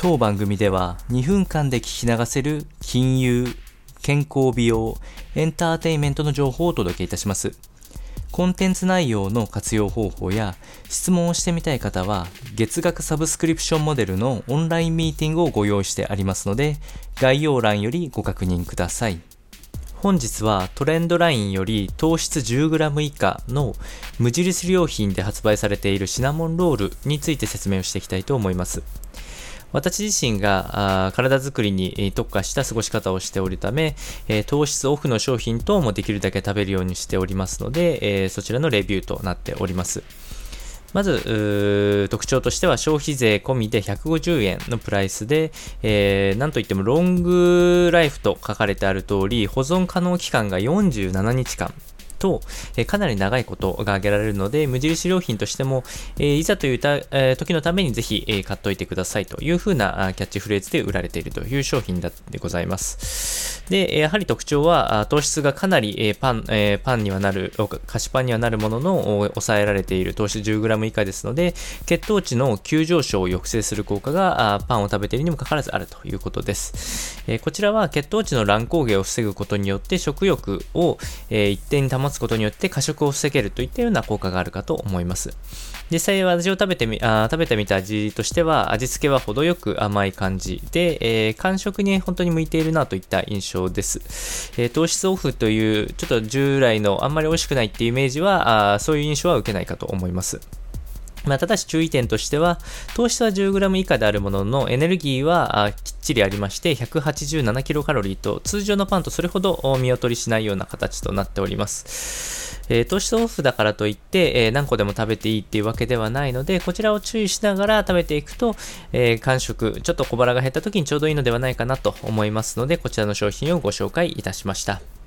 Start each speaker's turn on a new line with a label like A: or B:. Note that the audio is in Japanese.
A: 当番組では2分間で聞き流せる金融、健康美容、エンターテインメントの情報をお届けいたします。コンテンツ内容の活用方法や質問をしてみたい方は月額サブスクリプションモデルのオンラインミーティングをご用意してありますので概要欄よりご確認ください。本日はトレンドラインより糖質 10g 以下の無印良品で発売されているシナモンロールについて説明をしていきたいと思います。私自身が体づくりに特化した過ごし方をしておるため、糖質オフの商品等もできるだけ食べるようにしておりますので、そちらのレビューとなっております。まず、特徴としては消費税込みで150円のプライスで、えー、なんといってもロングライフと書かれてある通り、保存可能期間が47日間と、えかなり長いことが挙げられるので、無印良品としても、えいざというた、え時のためにぜひ、え買っておいてくださいというふうなキャッチフレーズで売られているという商品でございます。で、やはり特徴は、糖質がかなり、パン、パンにはなる、菓子パンにはなるものの、抑えられている糖質 10g 以下ですので、血糖値の急上昇を抑制する効果が、パンを食べているにもかかわらずあるということです。こちらは血糖値の乱高下を防ぐことによって食欲を、一定に保つことによって過食を防げるといったような効果があるかと思います。実際味を食べてみ、あ食べてみた味としては、味付けは程よく甘い感じで、えー、感触に本当に向いているなといった印象です。えー、糖質オフという、ちょっと従来のあんまり美味しくないっていうイメージは、あそういう印象は受けないかと思います。まあ、ただし注意点としては、糖質は 10g 以下であるものの、エネルギーはきっちりありまして、187キロカロリーと、通常のパンとそれほど見劣りしないような形となっております。えー、糖質オフだからといって、えー、何個でも食べていいっていうわけではないので、こちらを注意しながら食べていくと、えー、完食、ちょっと小腹が減った時にちょうどいいのではないかなと思いますので、こちらの商品をご紹介いたしました。